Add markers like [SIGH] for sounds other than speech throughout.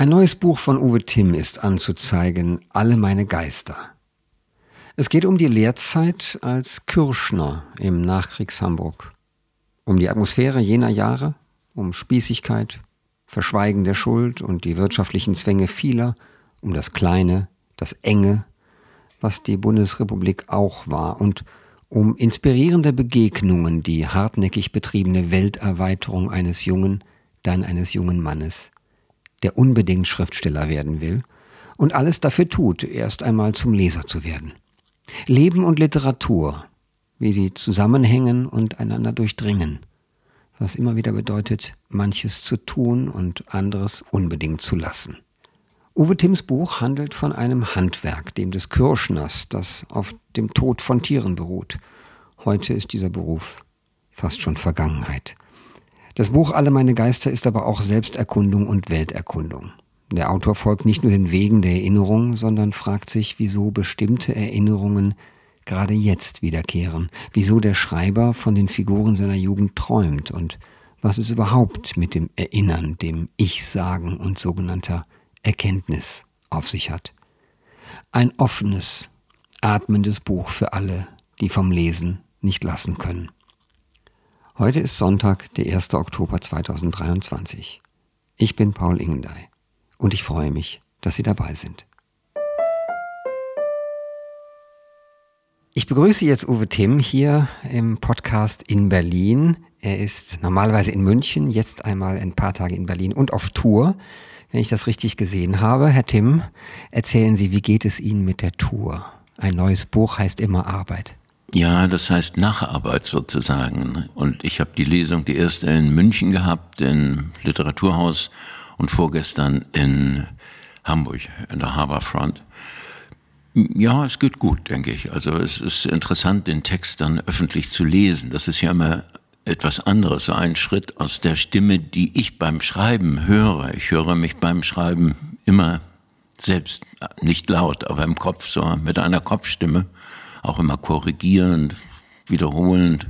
Ein neues Buch von Uwe Timm ist anzuzeigen, Alle meine Geister. Es geht um die Lehrzeit als Kürschner im Nachkriegshamburg. Um die Atmosphäre jener Jahre, um Spießigkeit, Verschweigen der Schuld und die wirtschaftlichen Zwänge vieler, um das Kleine, das Enge, was die Bundesrepublik auch war, und um inspirierende Begegnungen, die hartnäckig betriebene Welterweiterung eines jungen, dann eines jungen Mannes der unbedingt Schriftsteller werden will und alles dafür tut, erst einmal zum Leser zu werden. Leben und Literatur, wie sie zusammenhängen und einander durchdringen, was immer wieder bedeutet, manches zu tun und anderes unbedingt zu lassen. Uwe Timms Buch handelt von einem Handwerk, dem des Kirschners, das auf dem Tod von Tieren beruht. Heute ist dieser Beruf fast schon Vergangenheit. Das Buch Alle meine Geister ist aber auch Selbsterkundung und Welterkundung. Der Autor folgt nicht nur den Wegen der Erinnerung, sondern fragt sich, wieso bestimmte Erinnerungen gerade jetzt wiederkehren, wieso der Schreiber von den Figuren seiner Jugend träumt und was es überhaupt mit dem Erinnern, dem Ich-Sagen und sogenannter Erkenntnis auf sich hat. Ein offenes, atmendes Buch für alle, die vom Lesen nicht lassen können. Heute ist Sonntag, der 1. Oktober 2023. Ich bin Paul Ingendey und ich freue mich, dass Sie dabei sind. Ich begrüße jetzt Uwe Timm hier im Podcast in Berlin. Er ist normalerweise in München, jetzt einmal ein paar Tage in Berlin und auf Tour, wenn ich das richtig gesehen habe. Herr Timm, erzählen Sie, wie geht es Ihnen mit der Tour? Ein neues Buch heißt immer Arbeit. Ja, das heißt Nacharbeit sozusagen. Und ich habe die Lesung, die erste in München gehabt, im Literaturhaus und vorgestern in Hamburg, in der Harbourfront. Ja, es geht gut, denke ich. Also es ist interessant, den Text dann öffentlich zu lesen. Das ist ja immer etwas anderes, so ein Schritt aus der Stimme, die ich beim Schreiben höre. Ich höre mich beim Schreiben immer selbst, nicht laut, aber im Kopf, so mit einer Kopfstimme auch immer korrigierend, wiederholend.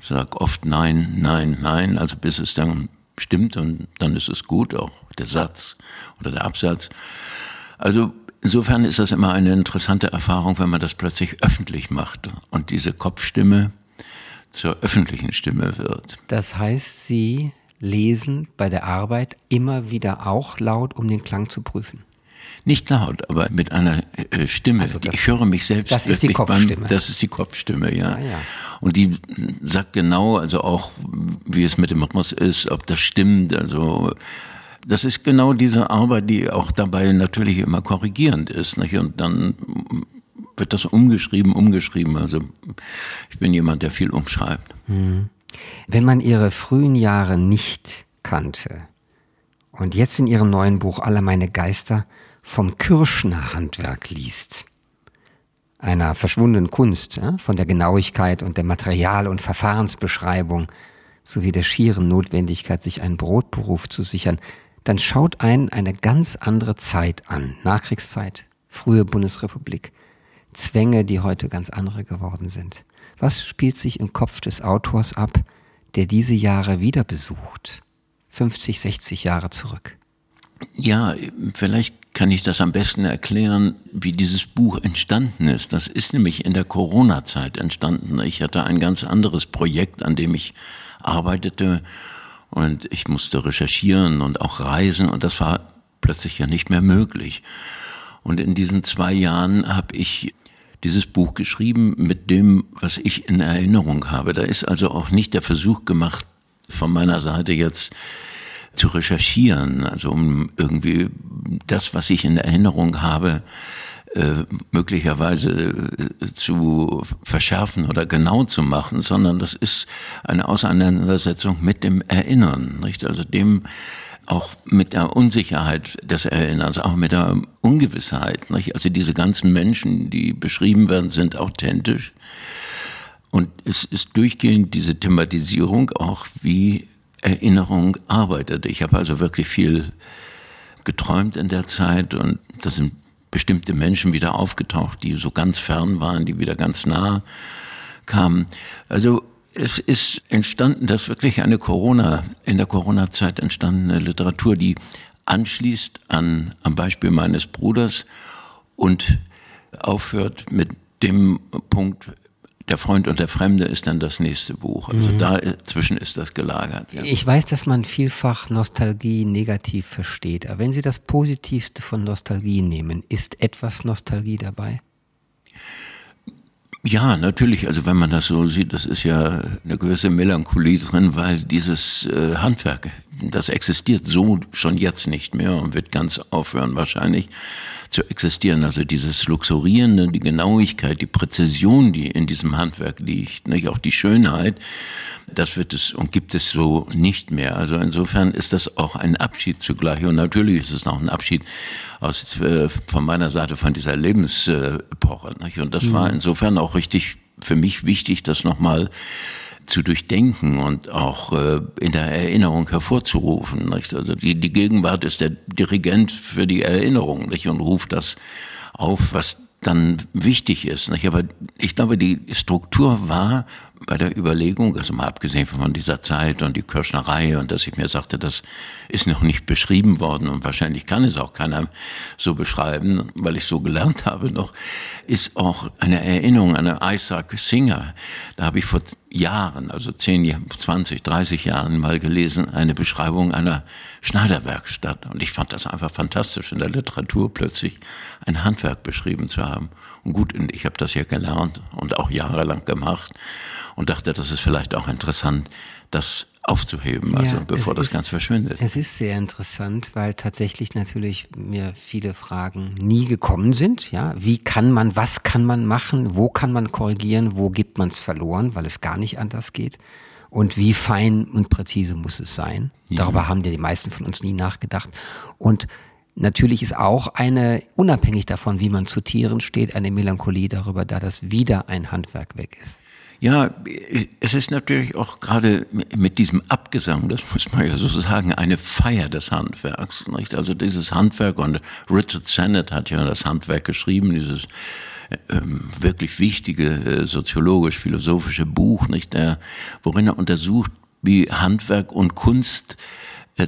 Ich sage oft nein, nein, nein, also bis es dann stimmt und dann ist es gut, auch der Satz oder der Absatz. Also insofern ist das immer eine interessante Erfahrung, wenn man das plötzlich öffentlich macht und diese Kopfstimme zur öffentlichen Stimme wird. Das heißt, Sie lesen bei der Arbeit immer wieder auch laut, um den Klang zu prüfen? Nicht laut, aber mit einer äh, Stimme. Also das, ich höre mich selbst. Das ist die Kopfstimme. Beim, das ist die Kopfstimme, ja. Ah, ja. Und die sagt genau, also auch, wie es mit dem Rhythmus ist, ob das stimmt. Also das ist genau diese Arbeit, die auch dabei natürlich immer korrigierend ist. Nicht? Und dann wird das umgeschrieben, umgeschrieben. Also ich bin jemand, der viel umschreibt. Hm. Wenn man ihre frühen Jahre nicht kannte und jetzt in ihrem neuen Buch Alle meine Geister vom Kirschner Handwerk liest, einer verschwundenen Kunst, ja, von der Genauigkeit und der Material- und Verfahrensbeschreibung sowie der schieren Notwendigkeit, sich einen Brotberuf zu sichern, dann schaut einen eine ganz andere Zeit an. Nachkriegszeit, frühe Bundesrepublik, Zwänge, die heute ganz andere geworden sind. Was spielt sich im Kopf des Autors ab, der diese Jahre wieder besucht? 50, 60 Jahre zurück. Ja, vielleicht kann ich das am besten erklären, wie dieses Buch entstanden ist. Das ist nämlich in der Corona-Zeit entstanden. Ich hatte ein ganz anderes Projekt, an dem ich arbeitete und ich musste recherchieren und auch reisen und das war plötzlich ja nicht mehr möglich. Und in diesen zwei Jahren habe ich dieses Buch geschrieben mit dem, was ich in Erinnerung habe. Da ist also auch nicht der Versuch gemacht, von meiner Seite jetzt zu recherchieren, also um irgendwie das, was ich in Erinnerung habe, äh, möglicherweise äh, zu verschärfen oder genau zu machen, sondern das ist eine Auseinandersetzung mit dem Erinnern, nicht? Also dem auch mit der Unsicherheit des Erinnerns, auch mit der Ungewissheit, nicht? Also diese ganzen Menschen, die beschrieben werden, sind authentisch. Und es ist durchgehend diese Thematisierung auch, wie Erinnerung arbeitet. Ich habe also wirklich viel geträumt in der Zeit und da sind bestimmte Menschen wieder aufgetaucht, die so ganz fern waren, die wieder ganz nah kamen. Also es ist entstanden, dass wirklich eine Corona, in der Corona-Zeit entstandene Literatur, die anschließt an, am Beispiel meines Bruders und aufhört mit dem Punkt, der Freund und der Fremde ist dann das nächste Buch. Also mhm. dazwischen ist das gelagert. Ja. Ich weiß, dass man vielfach Nostalgie negativ versteht. Aber wenn Sie das Positivste von Nostalgie nehmen, ist etwas Nostalgie dabei? Ja, natürlich. Also wenn man das so sieht, das ist ja eine gewisse Melancholie drin, weil dieses äh, Handwerk, das existiert so schon jetzt nicht mehr und wird ganz aufhören wahrscheinlich zu existieren. Also dieses Luxurierende, die Genauigkeit, die Präzision, die in diesem Handwerk liegt, nicht auch die Schönheit, das wird es und gibt es so nicht mehr. Also insofern ist das auch ein Abschied zugleich. Und natürlich ist es noch ein Abschied aus, äh, von meiner Seite von dieser Lebensepoche. Nicht? Und das mhm. war insofern auch richtig für mich wichtig, das nochmal zu durchdenken und auch äh, in der Erinnerung hervorzurufen. Nicht? Also die, die Gegenwart ist der Dirigent für die Erinnerung nicht? und ruft das auf, was dann wichtig ist. Nicht? Aber ich glaube, die Struktur war bei der Überlegung, also mal abgesehen von dieser Zeit und die Kirschnerei und dass ich mir sagte, das ist noch nicht beschrieben worden und wahrscheinlich kann es auch keiner so beschreiben, weil ich so gelernt habe noch, ist auch eine Erinnerung an Isaac Singer. Da habe ich vor Jahren, also 10, 20, 30 Jahren mal gelesen, eine Beschreibung einer Schneiderwerkstatt. Und ich fand das einfach fantastisch, in der Literatur plötzlich ein Handwerk beschrieben zu haben. Und gut, ich habe das ja gelernt und auch jahrelang gemacht und dachte, das ist vielleicht auch interessant, das aufzuheben, also ja, bevor das ist, ganz verschwindet. Es ist sehr interessant, weil tatsächlich natürlich mir viele Fragen nie gekommen sind. Ja, wie kann man, was kann man machen, wo kann man korrigieren, wo gibt man es verloren, weil es gar nicht anders geht und wie fein und präzise muss es sein. Ja. Darüber haben ja die meisten von uns nie nachgedacht. Und natürlich ist auch eine, unabhängig davon, wie man zu Tieren steht, eine Melancholie darüber da, dass wieder ein Handwerk weg ist. Ja, es ist natürlich auch gerade mit diesem Abgesang, das muss man ja so sagen, eine Feier des Handwerks. Nicht? Also dieses Handwerk, und Richard Sennett hat ja das Handwerk geschrieben, dieses ähm, wirklich wichtige äh, soziologisch-philosophische Buch, nicht, der, worin er untersucht, wie Handwerk und Kunst äh,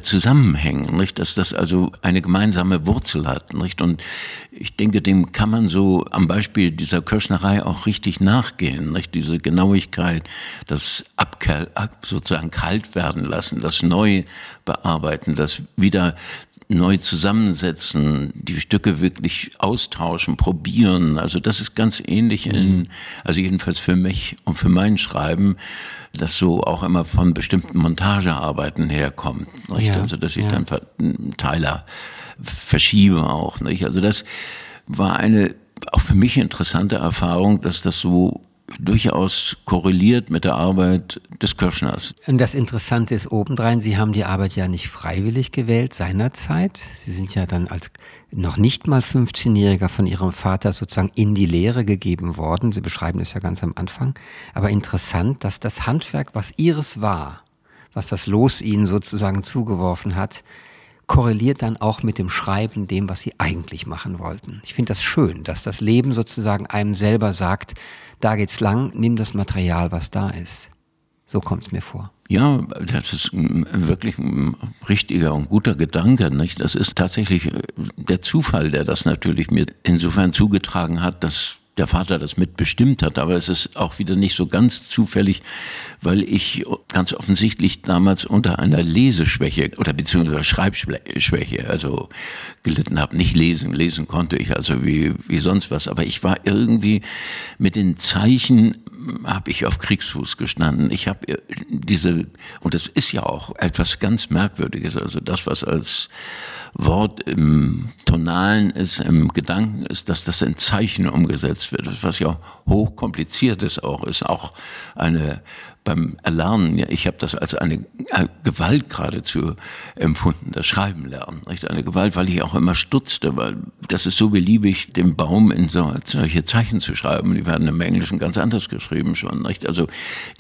zusammenhängen, nicht? dass das also eine gemeinsame Wurzel hat. Nicht? Und ich denke, dem kann man so am Beispiel dieser Kirschnerei auch richtig nachgehen. Nicht? Diese Genauigkeit, das Abkehr, sozusagen kalt werden lassen, das neu bearbeiten, das wieder neu zusammensetzen, die Stücke wirklich austauschen, probieren. Also das ist ganz ähnlich in, mhm. also jedenfalls für mich und für mein Schreiben, das so auch immer von bestimmten Montagearbeiten herkommt. Nicht? Ja, also dass ich ja. dann Teile verschiebe auch. Nicht? Also das war eine auch für mich interessante Erfahrung, dass das so durchaus korreliert mit der Arbeit des Kirschners. Und das Interessante ist obendrein, Sie haben die Arbeit ja nicht freiwillig gewählt seinerzeit. Sie sind ja dann als noch nicht mal 15-Jähriger von Ihrem Vater sozusagen in die Lehre gegeben worden. Sie beschreiben das ja ganz am Anfang. Aber interessant, dass das Handwerk, was Ihres war, was das Los Ihnen sozusagen zugeworfen hat, korreliert dann auch mit dem Schreiben, dem, was Sie eigentlich machen wollten. Ich finde das schön, dass das Leben sozusagen einem selber sagt, da geht's lang, nimm das Material, was da ist. So kommt es mir vor. Ja, das ist wirklich ein richtiger und guter Gedanke. Nicht? Das ist tatsächlich äh, der Zufall, der das natürlich mir insofern zugetragen hat, dass der Vater das mitbestimmt hat. Aber es ist auch wieder nicht so ganz zufällig, weil ich ganz offensichtlich damals unter einer Leseschwäche oder beziehungsweise Schreibschwäche also gelitten habe. Nicht lesen, lesen konnte ich also wie, wie sonst was. Aber ich war irgendwie mit den Zeichen habe ich auf Kriegsfuß gestanden. Ich habe diese, und das ist ja auch etwas ganz Merkwürdiges, also das, was als Wort im Tonalen ist, im Gedanken ist, dass das in Zeichen umgesetzt wird, was ja hochkompliziert ist auch, ist auch eine beim Erlernen, ja, ich habe das als eine Gewalt geradezu empfunden, das Schreiben lernen, nicht eine Gewalt, weil ich auch immer stutzte, weil das ist so beliebig, den Baum in so, solche Zeichen zu schreiben, die werden im Englischen ganz anders geschrieben schon, nicht? Also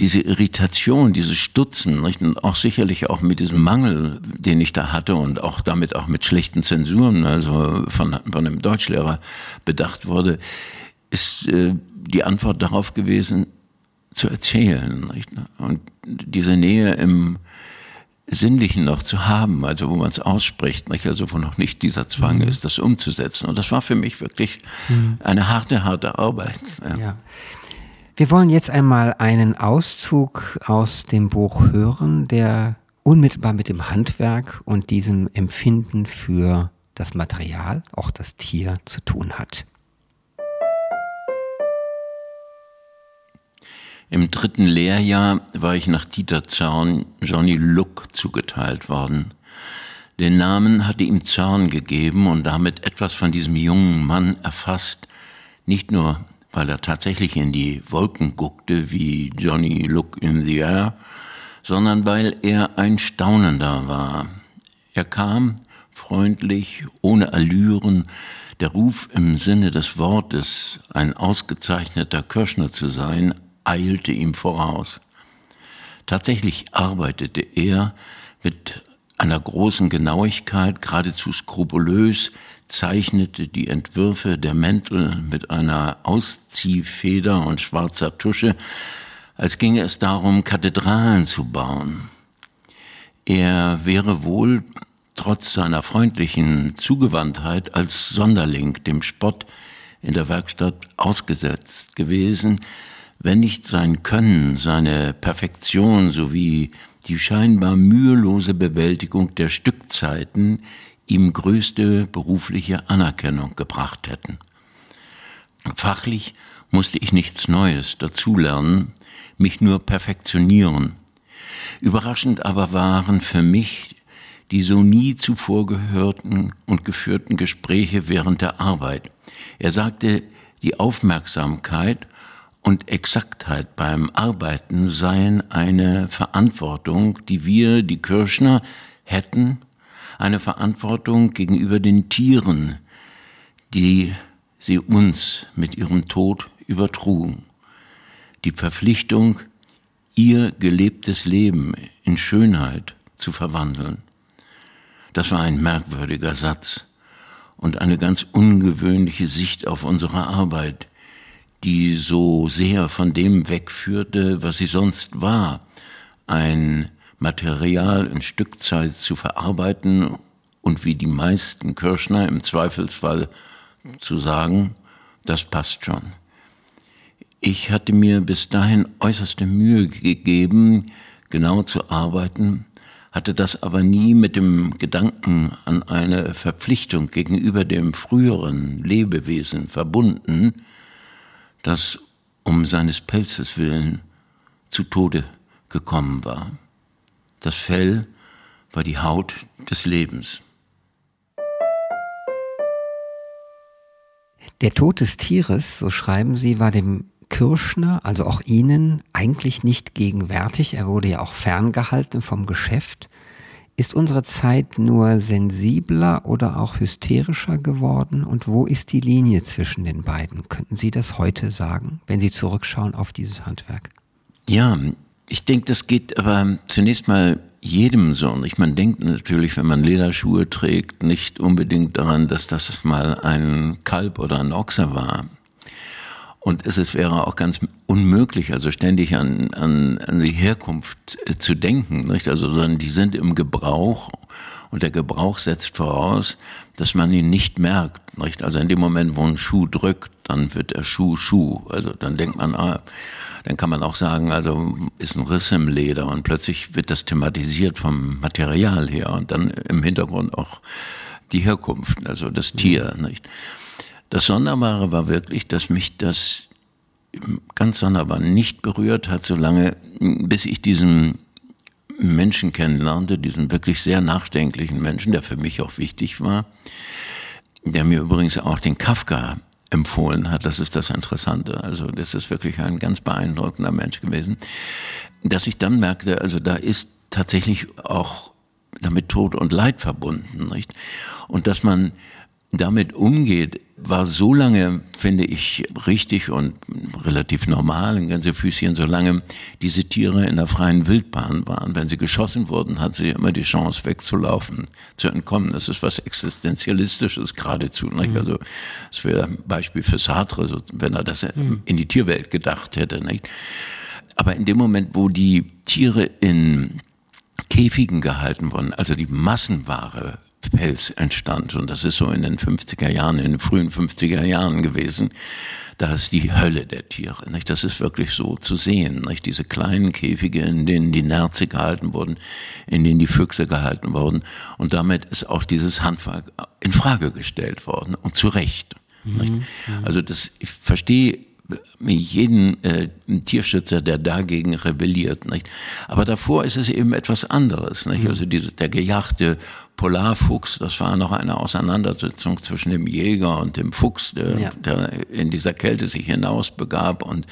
diese Irritation, dieses Stutzen, nicht? Und auch sicherlich auch mit diesem Mangel, den ich da hatte und auch damit auch mit schlechten Zensuren, also von, von einem Deutschlehrer bedacht wurde, ist äh, die Antwort darauf gewesen, zu erzählen. Nicht? Und diese Nähe im, Sinnlichen noch zu haben, also wo man es ausspricht, nicht? also wo noch nicht dieser Zwang mhm. ist, das umzusetzen. Und das war für mich wirklich mhm. eine harte, harte Arbeit. Ja. Wir wollen jetzt einmal einen Auszug aus dem Buch hören, der unmittelbar mit dem Handwerk und diesem Empfinden für das Material, auch das Tier, zu tun hat. Im dritten Lehrjahr war ich nach Dieter Zorn Johnny Luck zugeteilt worden. Den Namen hatte ihm Zorn gegeben und damit etwas von diesem jungen Mann erfasst, nicht nur weil er tatsächlich in die Wolken guckte wie Johnny Look in the Air, sondern weil er ein Staunender war. Er kam freundlich, ohne Allüren, der Ruf im Sinne des Wortes, ein ausgezeichneter Kirschner zu sein, eilte ihm voraus. Tatsächlich arbeitete er mit einer großen Genauigkeit, geradezu skrupulös, zeichnete die Entwürfe der Mäntel mit einer Ausziehfeder und schwarzer Tusche, als ginge es darum, Kathedralen zu bauen. Er wäre wohl trotz seiner freundlichen Zugewandtheit als Sonderling dem Spott in der Werkstatt ausgesetzt gewesen, wenn nicht sein Können, seine Perfektion sowie die scheinbar mühelose Bewältigung der Stückzeiten ihm größte berufliche Anerkennung gebracht hätten. Fachlich musste ich nichts Neues dazulernen, mich nur perfektionieren. Überraschend aber waren für mich die so nie zuvor gehörten und geführten Gespräche während der Arbeit. Er sagte, die Aufmerksamkeit und Exaktheit beim Arbeiten seien eine Verantwortung, die wir, die Kirschner, hätten, eine Verantwortung gegenüber den Tieren, die sie uns mit ihrem Tod übertrugen. Die Verpflichtung, ihr gelebtes Leben in Schönheit zu verwandeln. Das war ein merkwürdiger Satz und eine ganz ungewöhnliche Sicht auf unsere Arbeit, die so sehr von dem wegführte, was sie sonst war, ein Material in Stückzeit zu verarbeiten und wie die meisten Kirschner im Zweifelsfall zu sagen, das passt schon. Ich hatte mir bis dahin äußerste Mühe gegeben, genau zu arbeiten, hatte das aber nie mit dem Gedanken an eine Verpflichtung gegenüber dem früheren Lebewesen verbunden, das um seines Pelzes willen zu Tode gekommen war. Das Fell war die Haut des Lebens. Der Tod des Tieres, so schreiben Sie, war dem Kirschner, also auch Ihnen, eigentlich nicht gegenwärtig. Er wurde ja auch ferngehalten vom Geschäft. Ist unsere Zeit nur sensibler oder auch hysterischer geworden? Und wo ist die Linie zwischen den beiden? Könnten Sie das heute sagen, wenn Sie zurückschauen auf dieses Handwerk? Ja, ich denke, das geht aber zunächst mal jedem so. Und ich man denkt natürlich, wenn man Lederschuhe trägt, nicht unbedingt daran, dass das mal ein Kalb oder ein Ochser war. Und es wäre auch ganz unmöglich, also ständig an, an, an die Herkunft äh, zu denken. Nicht? Also sondern die sind im Gebrauch und der Gebrauch setzt voraus, dass man ihn nicht merkt. Nicht? Also in dem Moment, wo ein Schuh drückt, dann wird der Schuh Schuh. Also dann denkt man, ah, dann kann man auch sagen, also ist ein Riss im Leder und plötzlich wird das thematisiert vom Material her und dann im Hintergrund auch die Herkunft, also das Tier. Nicht? Das Sonderbare war wirklich, dass mich das ganz sonderbar nicht berührt hat, solange, bis ich diesen Menschen kennenlernte, diesen wirklich sehr nachdenklichen Menschen, der für mich auch wichtig war, der mir übrigens auch den Kafka empfohlen hat. Das ist das Interessante. Also das ist wirklich ein ganz beeindruckender Mensch gewesen. Dass ich dann merkte, also da ist tatsächlich auch damit Tod und Leid verbunden, nicht? Und dass man damit umgeht, war so lange, finde ich, richtig und relativ normal in ganze Füßchen, solange diese Tiere in der freien Wildbahn waren. Wenn sie geschossen wurden, hatten sie immer die Chance wegzulaufen, zu entkommen. Das ist was Existenzialistisches geradezu. Nicht? Mhm. Also das wäre ein Beispiel für Sartre, wenn er das mhm. in die Tierwelt gedacht hätte. Nicht? Aber in dem Moment, wo die Tiere in Käfigen gehalten worden, also die Massenware Pelz entstand. Und das ist so in den 50er Jahren, in den frühen 50er Jahren gewesen. Da ist die Hölle der Tiere. Nicht? Das ist wirklich so zu sehen. Nicht? Diese kleinen Käfige, in denen die Nerze gehalten wurden, in denen die Füchse gehalten wurden. Und damit ist auch dieses Handwerk in Frage gestellt worden. Und zu Recht. Mhm. Also das, ich verstehe jeden äh, Tierschützer, der dagegen rebelliert. Nicht? Aber davor ist es eben etwas anderes. Nicht? Mhm. Also diese, der gejagte Polarfuchs, das war noch eine Auseinandersetzung zwischen dem Jäger und dem Fuchs, der, ja. der in dieser Kälte sich hinaus begab und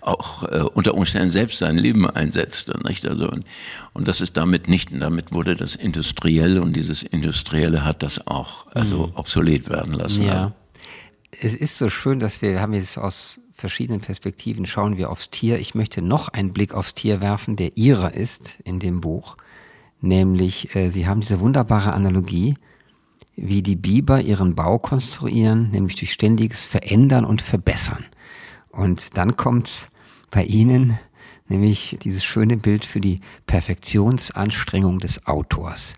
auch äh, unter Umständen selbst sein Leben einsetzte. Nicht? Also, und, und das ist damit nicht, damit wurde das Industrielle und dieses Industrielle hat das auch also mhm. obsolet werden lassen. Ja. Es ist so schön, dass wir, haben jetzt aus verschiedenen Perspektiven schauen wir aufs Tier. Ich möchte noch einen Blick aufs Tier werfen, der ihrer ist in dem Buch. Nämlich, äh, Sie haben diese wunderbare Analogie, wie die Biber ihren Bau konstruieren, nämlich durch ständiges Verändern und Verbessern. Und dann kommt bei Ihnen nämlich dieses schöne Bild für die Perfektionsanstrengung des Autors.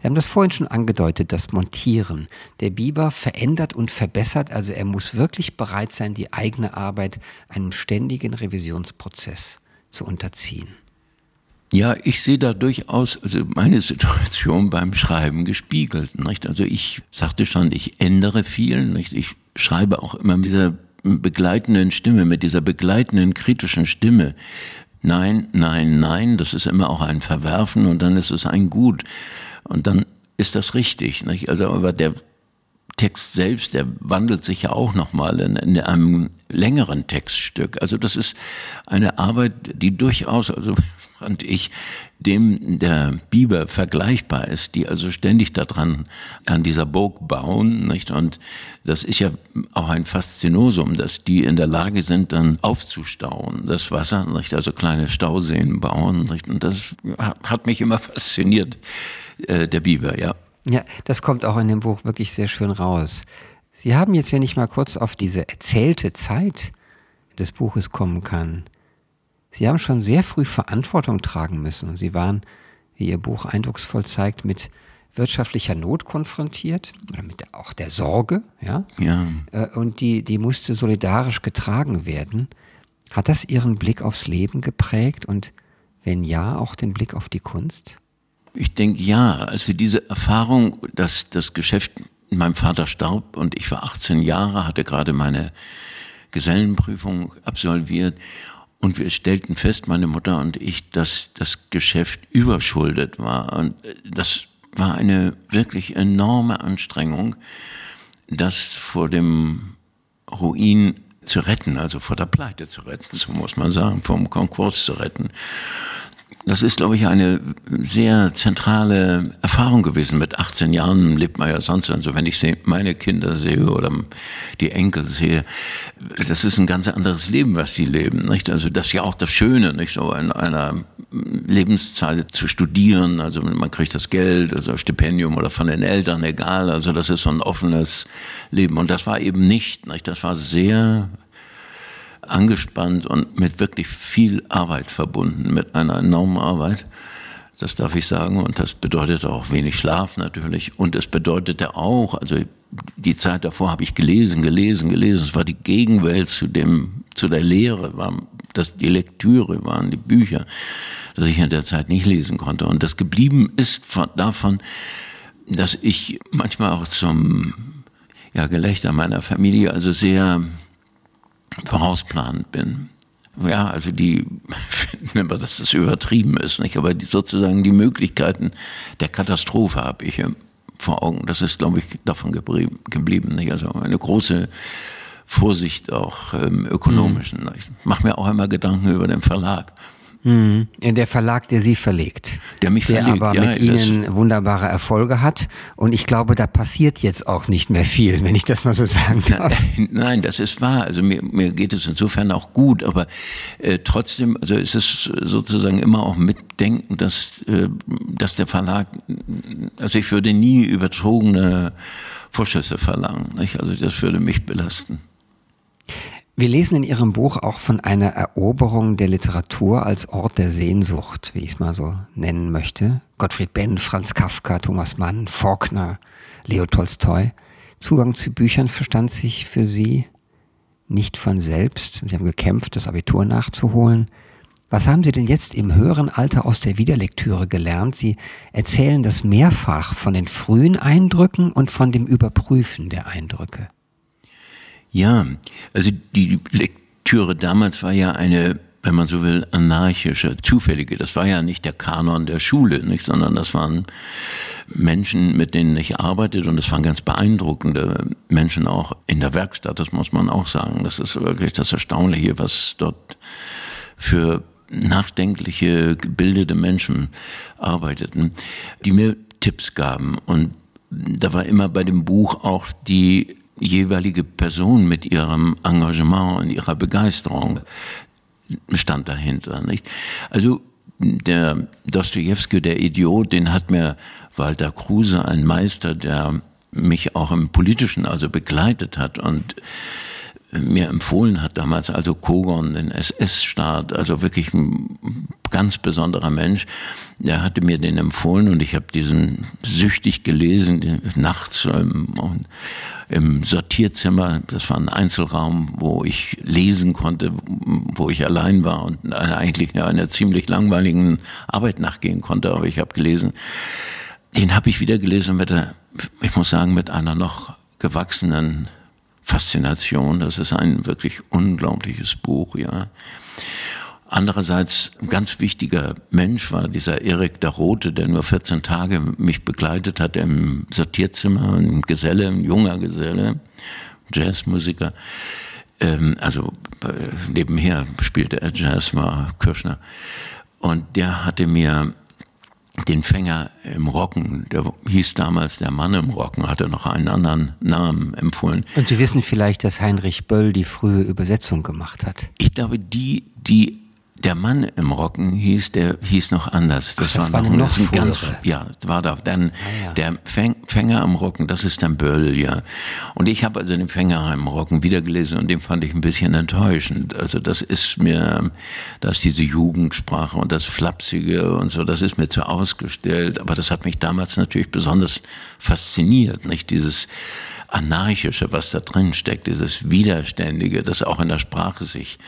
Wir haben das vorhin schon angedeutet, das Montieren. Der Biber verändert und verbessert, also er muss wirklich bereit sein, die eigene Arbeit einem ständigen Revisionsprozess zu unterziehen. Ja, ich sehe da durchaus also meine Situation [LAUGHS] beim Schreiben gespiegelt. Nicht? Also ich sagte schon, ich ändere viel. Nicht? Ich schreibe auch immer mit dieser begleitenden Stimme, mit dieser begleitenden kritischen Stimme. Nein, nein, nein, das ist immer auch ein Verwerfen und dann ist es ein Gut. Und dann ist das richtig. Nicht? Also aber der Text selbst, der wandelt sich ja auch nochmal in, in einem längeren Textstück. Also das ist eine Arbeit, die durchaus, also [LAUGHS] fand ich, dem der Biber vergleichbar ist, die also ständig daran an dieser Burg bauen, nicht? Und das ist ja auch ein Faszinosum, dass die in der Lage sind, dann aufzustauen, das Wasser, nicht? Also kleine Stauseen bauen, nicht? Und das hat mich immer fasziniert, äh, der Biber, ja. Ja, das kommt auch in dem Buch wirklich sehr schön raus. Sie haben jetzt, wenn ich mal kurz auf diese erzählte Zeit des Buches kommen kann, Sie haben schon sehr früh Verantwortung tragen müssen. Sie waren, wie Ihr Buch eindrucksvoll zeigt, mit wirtschaftlicher Not konfrontiert oder mit auch der Sorge, ja. ja. Äh, und die, die musste solidarisch getragen werden. Hat das Ihren Blick aufs Leben geprägt und wenn ja, auch den Blick auf die Kunst? Ich denke ja. Also diese Erfahrung, dass das Geschäft meinem Vater starb und ich war 18 Jahre, hatte gerade meine Gesellenprüfung absolviert und wir stellten fest, meine Mutter und ich, dass das Geschäft überschuldet war. Und äh, das war eine wirklich enorme Anstrengung, das vor dem Ruin zu retten, also vor der Pleite zu retten, so muss man sagen, vom Konkurs zu retten. Das ist, glaube ich, eine sehr zentrale Erfahrung gewesen. Mit 18 Jahren lebt man ja sonst, also wenn ich meine Kinder sehe oder die Enkel sehe, das ist ein ganz anderes Leben, was sie leben, nicht? Also das ist ja auch das Schöne, nicht? So in einer Lebenszeit zu studieren, also man kriegt das Geld, also Stipendium oder von den Eltern, egal, also das ist so ein offenes Leben und das war eben nicht, nicht? Das war sehr angespannt und mit wirklich viel Arbeit verbunden, mit einer enormen Arbeit. Das darf ich sagen. Und das bedeutete auch wenig Schlaf natürlich. Und es bedeutete auch, also die Zeit davor habe ich gelesen, gelesen, gelesen. Es war die Gegenwelt zu dem, zu der Lehre, war das, die Lektüre waren die Bücher, dass ich in der Zeit nicht lesen konnte. Und das geblieben ist von, davon, dass ich manchmal auch zum, ja, Gelächter meiner Familie also sehr, vorausplanend bin. Ja, also die [LAUGHS] finden immer, dass das übertrieben ist, nicht? Aber die, sozusagen die Möglichkeiten der Katastrophe habe ich vor Augen. Das ist, glaube ich, davon geblieben, nicht? Also eine große Vorsicht auch ähm, ökonomischen. Mhm. Ich mache mir auch immer Gedanken über den Verlag. Mhm. Der Verlag, der Sie verlegt. Der mich der verlegt, aber ja, mit Ihnen wunderbare Erfolge hat. Und ich glaube, da passiert jetzt auch nicht mehr viel, [LAUGHS] wenn ich das mal so sagen darf. [LAUGHS] Nein, das ist wahr. Also mir, mir geht es insofern auch gut, aber äh, trotzdem, also ist es sozusagen immer auch mitdenken, dass, äh, dass der Verlag, also ich würde nie überzogene Vorschüsse verlangen. Nicht? Also das würde mich belasten. Wir lesen in Ihrem Buch auch von einer Eroberung der Literatur als Ort der Sehnsucht, wie ich es mal so nennen möchte. Gottfried Benn, Franz Kafka, Thomas Mann, Faulkner, Leo Tolstoi. Zugang zu Büchern verstand sich für Sie nicht von selbst. Sie haben gekämpft, das Abitur nachzuholen. Was haben Sie denn jetzt im höheren Alter aus der Wiederlektüre gelernt? Sie erzählen das mehrfach von den frühen Eindrücken und von dem Überprüfen der Eindrücke. Ja, also die Lektüre damals war ja eine, wenn man so will, anarchische, zufällige. Das war ja nicht der Kanon der Schule, nicht, sondern das waren Menschen, mit denen ich arbeitet und es waren ganz beeindruckende Menschen auch in der Werkstatt, das muss man auch sagen. Das ist wirklich das Erstaunliche, was dort für nachdenkliche, gebildete Menschen arbeiteten, die mir Tipps gaben. Und da war immer bei dem Buch auch die jeweilige Person mit ihrem Engagement und ihrer Begeisterung stand dahinter. Nicht? Also der Dostoevsky, der Idiot, den hat mir Walter Kruse, ein Meister, der mich auch im Politischen also begleitet hat und mir empfohlen hat damals, also Kogon, den SS-Staat, also wirklich ein ganz besonderer Mensch, der hatte mir den empfohlen und ich habe diesen süchtig gelesen, nachts im, im Sortierzimmer, das war ein Einzelraum, wo ich lesen konnte, wo ich allein war und eigentlich einer ziemlich langweiligen Arbeit nachgehen konnte, aber ich habe gelesen. Den habe ich wieder gelesen mit, der, ich muss sagen, mit einer noch gewachsenen Faszination. Das ist ein wirklich unglaubliches Buch, ja. Andererseits ein ganz wichtiger Mensch war dieser Erik der Rote, der nur 14 Tage mich begleitet hat im Sortierzimmer, ein Geselle, ein junger Geselle, Jazzmusiker. Ähm, also äh, nebenher spielte er Jazz, war Kirschner. Und der hatte mir den Fänger im Rocken, der hieß damals der Mann im Rocken, hatte noch einen anderen Namen empfohlen. Und Sie wissen vielleicht, dass Heinrich Böll die frühe Übersetzung gemacht hat. Ich glaube, die, die der Mann im Rocken hieß, der hieß noch anders. Das, Ach, das war, noch, noch ein ganz, ja, war da. Dann ah, ja. der Fänger im Rocken, das ist dann Böll, ja. Und ich habe also den Fänger im Rocken wiedergelesen und den fand ich ein bisschen enttäuschend. Also das ist mir, dass diese Jugendsprache und das Flapsige und so, das ist mir zu ausgestellt. Aber das hat mich damals natürlich besonders fasziniert, nicht dieses Anarchische, was da drin steckt, dieses Widerständige, das auch in der Sprache sich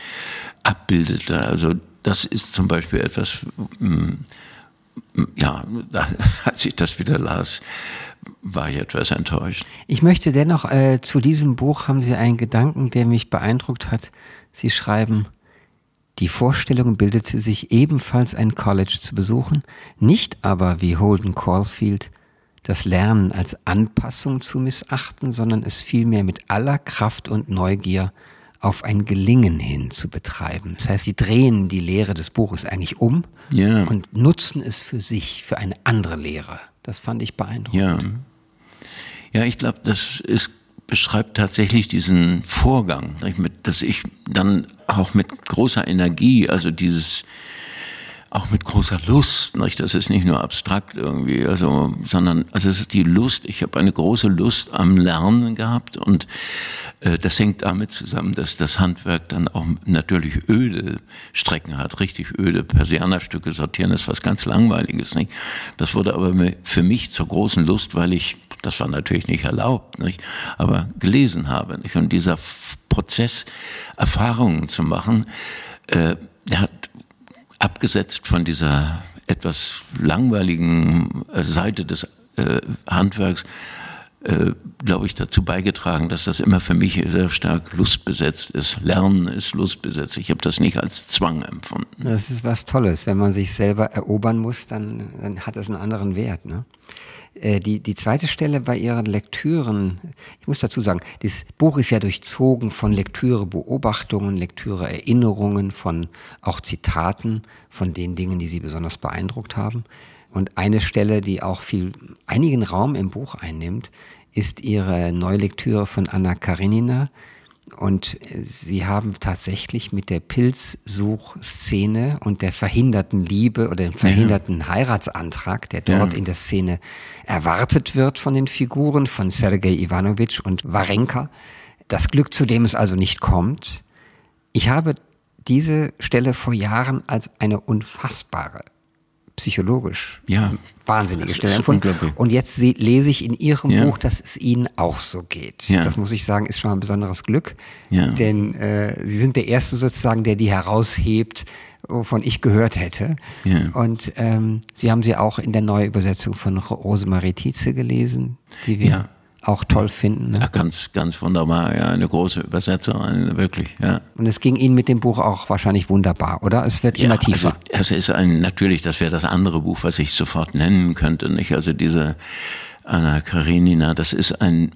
abbildete. Also das ist zum Beispiel etwas, mm, ja, als [LAUGHS] ich das wieder las, war ich etwas enttäuscht. Ich möchte dennoch, äh, zu diesem Buch haben Sie einen Gedanken, der mich beeindruckt hat. Sie schreiben, die Vorstellung bildete sich ebenfalls ein College zu besuchen, nicht aber wie Holden Caulfield das Lernen als Anpassung zu missachten, sondern es vielmehr mit aller Kraft und Neugier auf ein Gelingen hin zu betreiben. Das heißt, sie drehen die Lehre des Buches eigentlich um ja. und nutzen es für sich, für eine andere Lehre. Das fand ich beeindruckend. Ja, ja ich glaube, das ist, beschreibt tatsächlich diesen Vorgang, dass ich dann auch mit großer Energie, also dieses auch mit großer Lust. Nicht? Das ist nicht nur abstrakt irgendwie, also, sondern also es ist die Lust. Ich habe eine große Lust am Lernen gehabt und das hängt damit zusammen, dass das Handwerk dann auch natürlich öde Strecken hat, richtig öde Persianerstücke sortieren ist was ganz langweiliges. Nicht? Das wurde aber für mich zur großen Lust, weil ich das war natürlich nicht erlaubt, nicht? aber gelesen habe. Nicht? Und dieser Prozess, Erfahrungen zu machen, äh, der hat abgesetzt von dieser etwas langweiligen äh, Seite des äh, Handwerks, äh, glaube ich, dazu beigetragen, dass das immer für mich sehr stark lustbesetzt ist. Lernen ist lustbesetzt. Ich habe das nicht als Zwang empfunden. Das ist was Tolles. Wenn man sich selber erobern muss, dann, dann hat das einen anderen Wert. Ne? Äh, die, die zweite Stelle bei Ihren Lektüren, ich muss dazu sagen, das Buch ist ja durchzogen von Lektüre-Beobachtungen, Lektüre-Erinnerungen, von auch Zitaten von den Dingen, die Sie besonders beeindruckt haben. Und eine Stelle, die auch viel, einigen Raum im Buch einnimmt, ist Ihre Neulektüre von Anna Karenina, und sie haben tatsächlich mit der Pilzsuchszene und der verhinderten Liebe oder dem verhinderten ja. Heiratsantrag, der dort ja. in der Szene erwartet wird von den Figuren von Sergei Ivanovich und Warenka, das Glück, zu dem es also nicht kommt, Ich habe diese Stelle vor Jahren als eine unfassbare, psychologisch Ja. wahnsinnige Stelle empfunden. Und jetzt se- lese ich in Ihrem Ja. Buch, dass es Ihnen auch so geht. Ja. Das muss ich sagen, ist schon mal ein besonderes Glück. Ja. Denn äh, Sie sind der Erste sozusagen, der die heraushebt, wovon ich gehört hätte. Ja. Und ähm, Sie haben sie auch in der Neuübersetzung von Rosemarie Tietze gelesen, die wir Ja. Auch toll finden. Ne? Ja, ganz, ganz wunderbar. Ja, eine große Übersetzerin, wirklich. Ja. Und es ging Ihnen mit dem Buch auch wahrscheinlich wunderbar, oder? Es wird immer tiefer. Also, es ist ein, natürlich, das wäre das andere Buch, was ich sofort nennen könnte, nicht? Also diese Anna Karenina, das ist ein,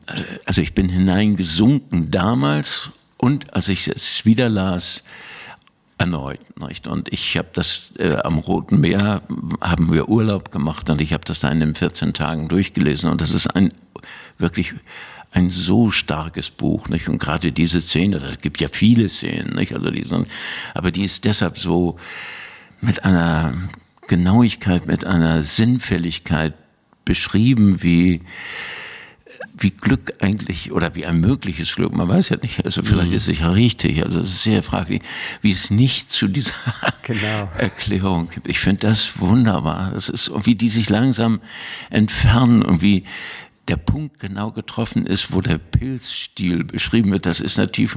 also ich bin hineingesunken damals und als ich es wieder las, erneut, nicht? Und ich habe das äh, am Roten Meer haben wir Urlaub gemacht und ich habe das da in den 14 Tagen durchgelesen und das ist ein wirklich ein so starkes Buch, nicht? Und gerade diese Szene, da gibt ja viele Szenen, nicht? Also die sind, aber die ist deshalb so mit einer Genauigkeit, mit einer Sinnfälligkeit beschrieben, wie wie Glück eigentlich oder wie ein mögliches Glück, man weiß ja nicht, also vielleicht ist es ja richtig, also es ist sehr fraglich, wie es nicht zu dieser [LAUGHS] Genau. Erklärung gibt. Ich finde das wunderbar. Das ist, und wie die sich langsam entfernen und wie der Punkt genau getroffen ist, wo der Pilzstil beschrieben wird, das ist natürlich